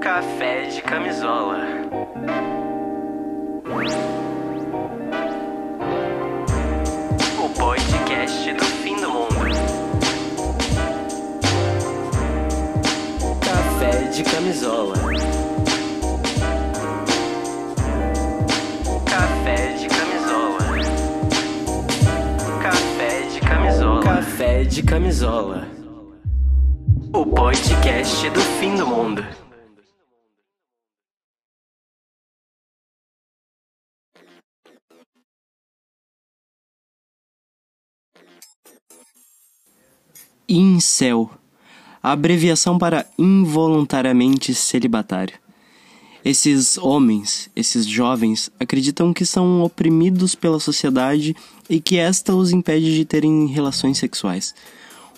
Café de camisola. O podcast do fim do mundo. Café de camisola. De camisola. O podcast do fim do mundo. Incel, abreviação para involuntariamente celibatário. Esses homens, esses jovens, acreditam que são oprimidos pela sociedade e que esta os impede de terem relações sexuais.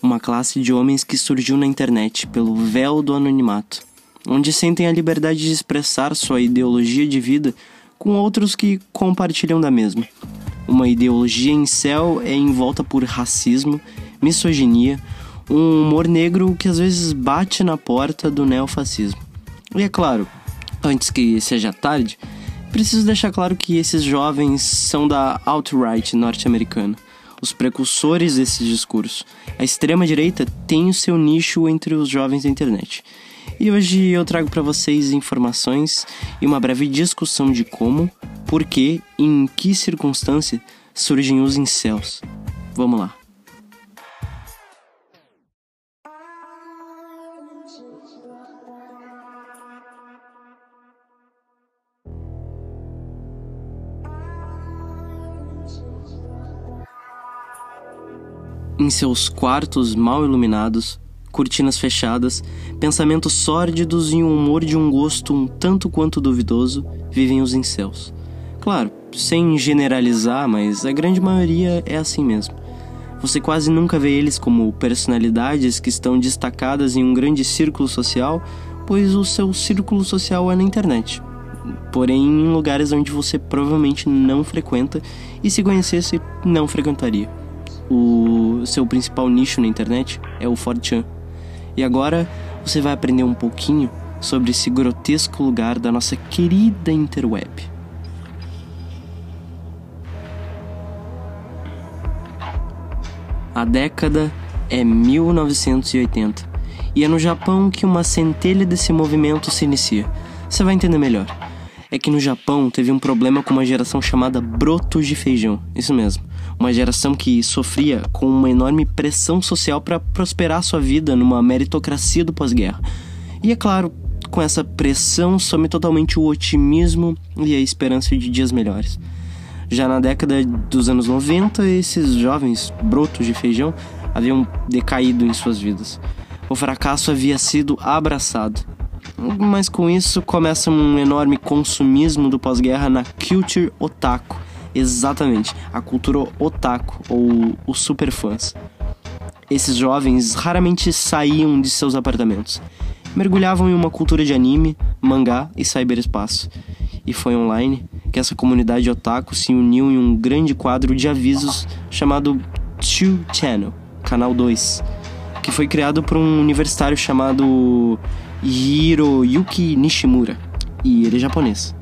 Uma classe de homens que surgiu na internet pelo véu do anonimato, onde sentem a liberdade de expressar sua ideologia de vida com outros que compartilham da mesma. Uma ideologia em céu é envolta por racismo, misoginia, um humor negro que às vezes bate na porta do neofascismo. E é claro, antes que seja tarde, preciso deixar claro que esses jovens são da alt-right norte-americana, os precursores desse discurso. A extrema-direita tem o seu nicho entre os jovens da internet. E hoje eu trago para vocês informações e uma breve discussão de como, por que e em que circunstância surgem os incels. Vamos lá. Em seus quartos mal iluminados, cortinas fechadas, pensamentos sórdidos e um humor de um gosto um tanto quanto duvidoso, vivem os incels. Claro, sem generalizar, mas a grande maioria é assim mesmo. Você quase nunca vê eles como personalidades que estão destacadas em um grande círculo social, pois o seu círculo social é na internet. Porém, em lugares onde você provavelmente não frequenta e se conhecesse, não frequentaria o seu principal nicho na internet é o 4chan. E agora você vai aprender um pouquinho sobre esse grotesco lugar da nossa querida interweb. A década é 1980 e é no Japão que uma centelha desse movimento se inicia. Você vai entender melhor. É que no Japão teve um problema com uma geração chamada brotos de feijão. Isso mesmo uma geração que sofria com uma enorme pressão social para prosperar sua vida numa meritocracia do pós-guerra. E é claro, com essa pressão some totalmente o otimismo e a esperança de dias melhores. Já na década dos anos 90, esses jovens brotos de feijão haviam decaído em suas vidas. O fracasso havia sido abraçado. Mas com isso começa um enorme consumismo do pós-guerra na culture otaku, Exatamente, a cultura otaku ou os superfãs. Esses jovens raramente saíam de seus apartamentos. Mergulhavam em uma cultura de anime, mangá e cyberespaço. E foi online que essa comunidade otaku se uniu em um grande quadro de avisos chamado Two Channel, Canal 2, que foi criado por um universitário chamado Hiroyuki Nishimura, e ele é japonês.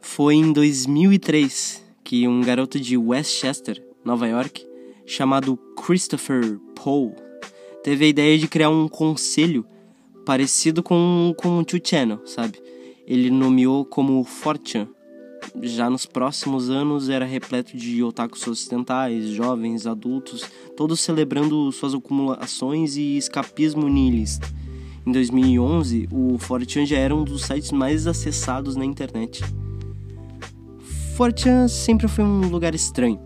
Foi em 2003 que um garoto de Westchester, Nova York, chamado Christopher Paul, teve a ideia de criar um conselho parecido com, com o Channel, sabe? Ele nomeou como Fortune. Já nos próximos anos era repleto de otakus ocidentais, jovens, adultos, todos celebrando suas acumulações e escapismo nihilista. Em 2011, o Fortune já era um dos sites mais acessados na internet. Fortran sempre foi um lugar estranho.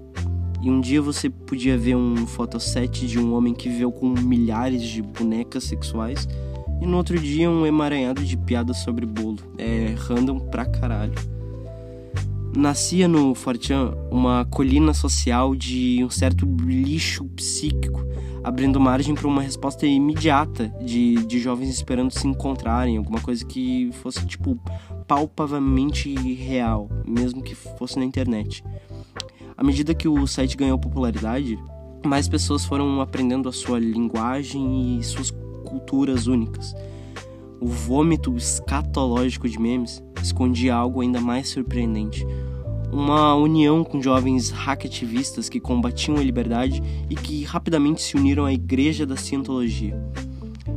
E um dia você podia ver um fotosset de um homem que viveu com milhares de bonecas sexuais, e no outro dia um emaranhado de piadas sobre bolo. É random pra caralho. Nascia no Fortran uma colina social de um certo lixo psíquico, abrindo margem para uma resposta imediata de, de jovens esperando se encontrarem, alguma coisa que fosse, tipo, palpavelmente real, mesmo que fosse na internet. À medida que o site ganhou popularidade, mais pessoas foram aprendendo a sua linguagem e suas culturas únicas. O vômito escatológico de memes escondia algo ainda mais surpreendente. Uma união com jovens hackativistas que combatiam a liberdade e que rapidamente se uniram à Igreja da Cientologia.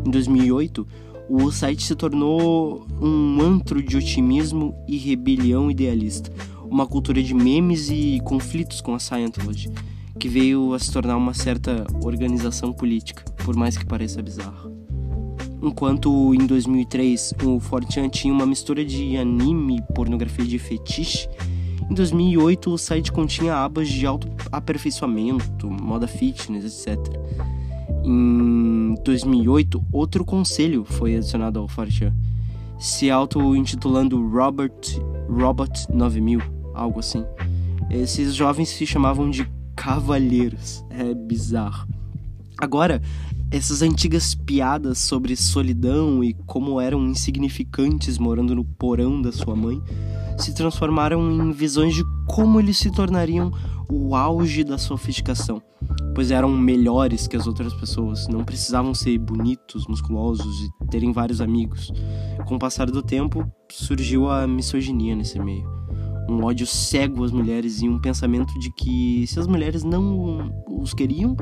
Em 2008, o site se tornou um antro de otimismo e rebelião idealista, uma cultura de memes e conflitos com a Scientology, que veio a se tornar uma certa organização política, por mais que pareça bizarro. Enquanto em 2003 o Fortean tinha uma mistura de anime e pornografia de fetiche, em 2008 o site continha abas de autoaperfeiçoamento, moda fitness, etc. Em 2008, outro conselho foi adicionado ao Fortean, se auto-intitulando Robert Robot 9000, algo assim. Esses jovens se chamavam de cavalheiros. É bizarro. Agora, essas antigas piadas sobre solidão e como eram insignificantes morando no porão da sua mãe se transformaram em visões de como eles se tornariam o auge da sofisticação, pois eram melhores que as outras pessoas, não precisavam ser bonitos, musculosos e terem vários amigos. Com o passar do tempo, surgiu a misoginia nesse meio. Um ódio cego às mulheres e um pensamento de que se as mulheres não os queriam,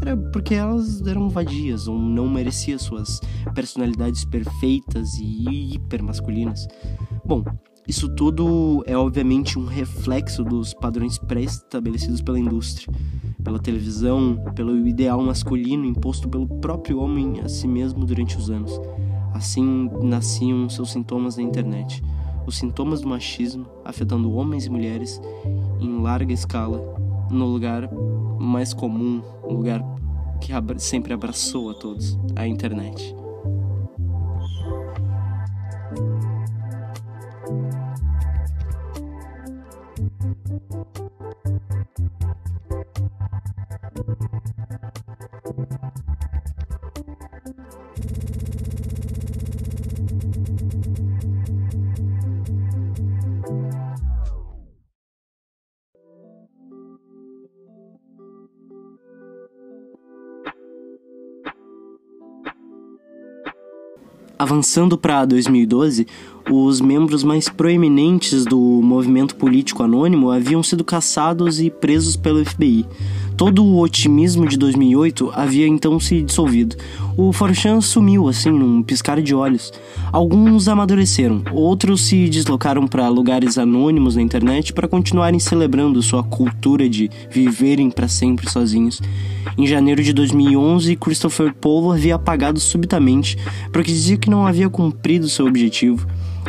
era porque elas eram vadias ou não mereciam suas personalidades perfeitas e hiper masculinas. Bom, isso tudo é obviamente um reflexo dos padrões pré-estabelecidos pela indústria, pela televisão, pelo ideal masculino imposto pelo próprio homem a si mesmo durante os anos. Assim nasciam seus sintomas na internet, os sintomas do machismo afetando homens e mulheres em larga escala no lugar mais comum, um lugar que sempre abraçou a todos, a internet. Avançando para 2012, os membros mais proeminentes do movimento político anônimo haviam sido caçados e presos pelo FBI. Todo o otimismo de 2008 havia então se dissolvido. O Forchan sumiu assim num piscar de olhos. Alguns amadureceram, outros se deslocaram para lugares anônimos na internet para continuarem celebrando sua cultura de viverem para sempre sozinhos. Em janeiro de 2011, Christopher Paul havia apagado subitamente, porque dizia que não havia cumprido seu objetivo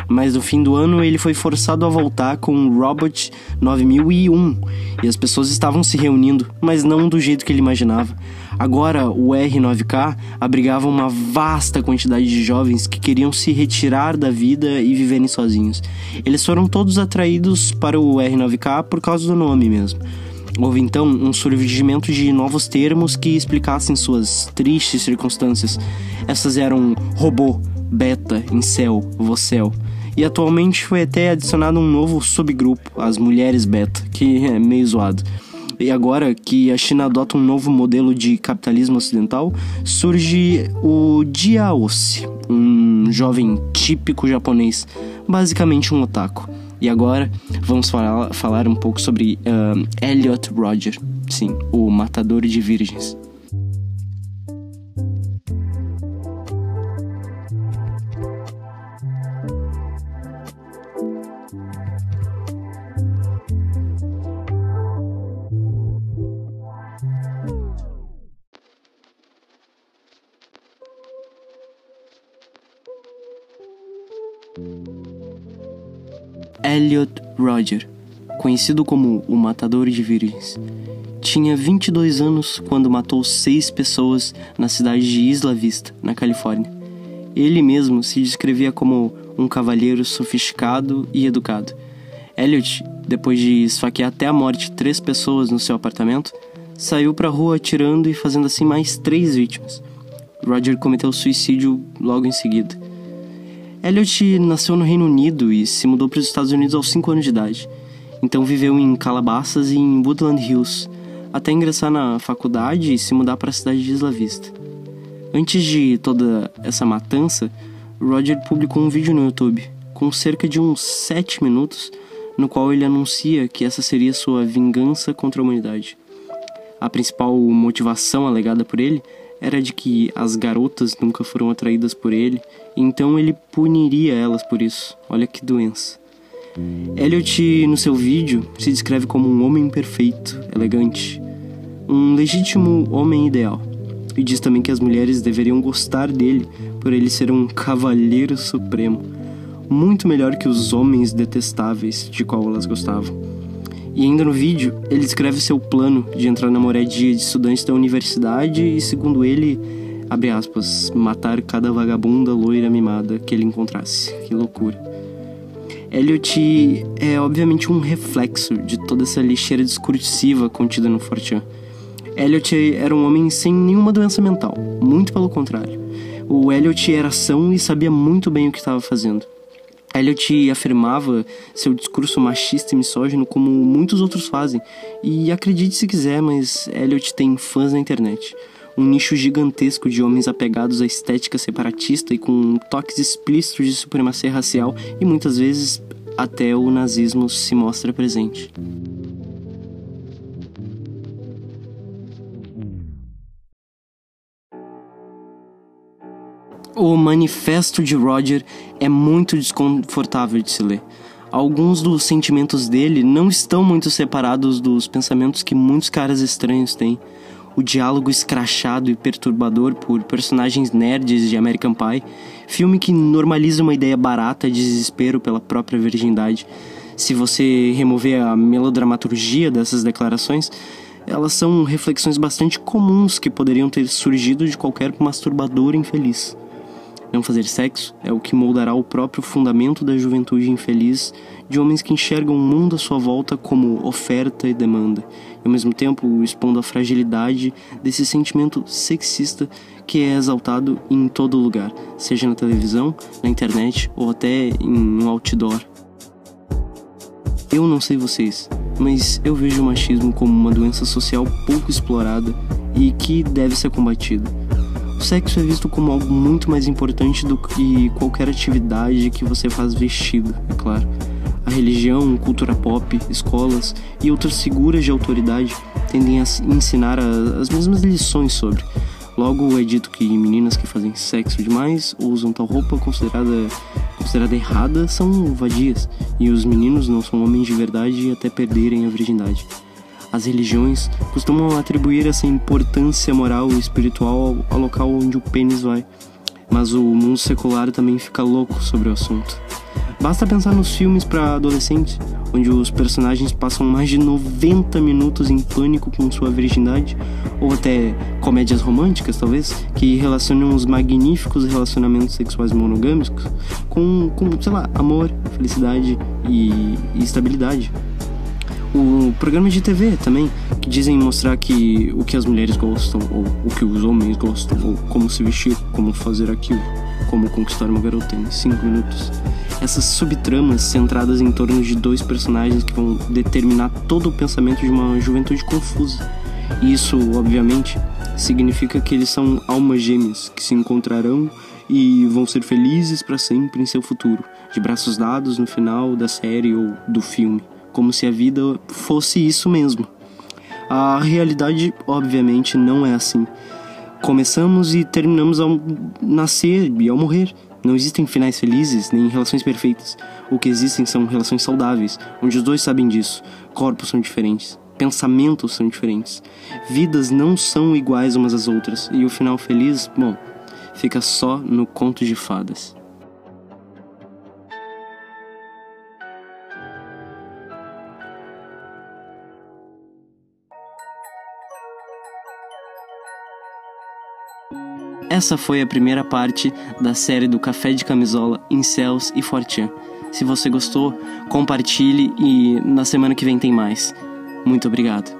mas no fim do ano ele foi forçado a voltar com o Robot 9001 e as pessoas estavam se reunindo, mas não do jeito que ele imaginava. Agora, o R9K abrigava uma vasta quantidade de jovens que queriam se retirar da vida e viverem sozinhos. Eles foram todos atraídos para o R9K por causa do nome mesmo. Houve então um surgimento de novos termos que explicassem suas tristes circunstâncias. Essas eram robô, beta, incel, vocel. E atualmente foi até adicionado um novo subgrupo, as mulheres beta, que é meio zoado. E agora que a China adota um novo modelo de capitalismo ocidental, surge o Jiaosi, um jovem típico japonês, basicamente um otaku. E agora vamos falar, falar um pouco sobre uh, Elliot Roger, sim, o matador de virgens. Elliot Roger, conhecido como o Matador de Virgens, tinha 22 anos quando matou seis pessoas na cidade de Isla Vista, na Califórnia. Ele mesmo se descrevia como um cavalheiro sofisticado e educado. Elliot, depois de esfaquear até a morte três pessoas no seu apartamento, saiu pra rua atirando e fazendo assim mais três vítimas. Roger cometeu suicídio logo em seguida. Elliot nasceu no Reino Unido e se mudou para os Estados Unidos aos 5 anos de idade. Então viveu em Calabasas e em Woodland Hills, até ingressar na faculdade e se mudar para a cidade de Isla Vista. Antes de toda essa matança, Roger publicou um vídeo no YouTube, com cerca de uns 7 minutos, no qual ele anuncia que essa seria sua vingança contra a humanidade. A principal motivação alegada por ele era de que as garotas nunca foram atraídas por ele, então ele puniria elas por isso. Olha que doença. Elliot, no seu vídeo, se descreve como um homem perfeito, elegante, um legítimo homem ideal. E diz também que as mulheres deveriam gostar dele por ele ser um cavalheiro supremo, muito melhor que os homens detestáveis de qual elas gostavam. E ainda no vídeo, ele descreve seu plano de entrar na moradia de estudantes da universidade e, segundo ele, abre aspas, matar cada vagabunda loira mimada que ele encontrasse. Que loucura. Elliot é obviamente um reflexo de toda essa lixeira discursiva contida no Fortean. Elliot era um homem sem nenhuma doença mental, muito pelo contrário. O Elliot era ação e sabia muito bem o que estava fazendo. Elliot afirmava seu discurso machista e misógino como muitos outros fazem. E acredite se quiser, mas Elliot tem fãs na internet. Um nicho gigantesco de homens apegados à estética separatista e com toques explícitos de supremacia racial e muitas vezes até o nazismo se mostra presente. O Manifesto de Roger é muito desconfortável de se ler. Alguns dos sentimentos dele não estão muito separados dos pensamentos que muitos caras estranhos têm. O diálogo escrachado e perturbador por personagens nerds de American Pie, filme que normaliza uma ideia barata de desespero pela própria virgindade. Se você remover a melodramaturgia dessas declarações, elas são reflexões bastante comuns que poderiam ter surgido de qualquer masturbador infeliz. Não fazer sexo é o que moldará o próprio fundamento da juventude infeliz de homens que enxergam o mundo à sua volta como oferta e demanda, e ao mesmo tempo expondo a fragilidade desse sentimento sexista que é exaltado em todo lugar, seja na televisão, na internet ou até em um outdoor. Eu não sei vocês, mas eu vejo o machismo como uma doença social pouco explorada e que deve ser combatida. O sexo é visto como algo muito mais importante do que qualquer atividade que você faz vestido, é claro. A religião, cultura pop, escolas e outras figuras de autoridade tendem a ensinar as mesmas lições sobre. Logo é dito que meninas que fazem sexo demais ou usam tal roupa considerada, considerada errada são vadias, e os meninos não são homens de verdade até perderem a virgindade. As religiões costumam atribuir essa importância moral e espiritual ao local onde o pênis vai, mas o mundo secular também fica louco sobre o assunto. Basta pensar nos filmes para adolescentes, onde os personagens passam mais de 90 minutos em pânico com sua virgindade, ou até comédias românticas, talvez, que relacionam os magníficos relacionamentos sexuais monogâmicos com, com sei lá, amor, felicidade e, e estabilidade o programa de TV também, que dizem mostrar que o que as mulheres gostam, ou o que os homens gostam, ou como se vestir, como fazer aquilo, como conquistar uma garota em 5 minutos. Essas subtramas centradas em torno de dois personagens que vão determinar todo o pensamento de uma juventude confusa. E isso, obviamente, significa que eles são almas gêmeas que se encontrarão e vão ser felizes para sempre em seu futuro, de braços dados no final da série ou do filme como se a vida fosse isso mesmo. A realidade, obviamente, não é assim. Começamos e terminamos ao nascer e ao morrer. Não existem finais felizes nem relações perfeitas. O que existem são relações saudáveis, onde os dois sabem disso. Corpos são diferentes, pensamentos são diferentes. Vidas não são iguais umas às outras. E o final feliz, bom, fica só no conto de fadas. Essa foi a primeira parte da série do Café de Camisola em Céus e Fortian. Se você gostou, compartilhe e na semana que vem tem mais. Muito obrigado.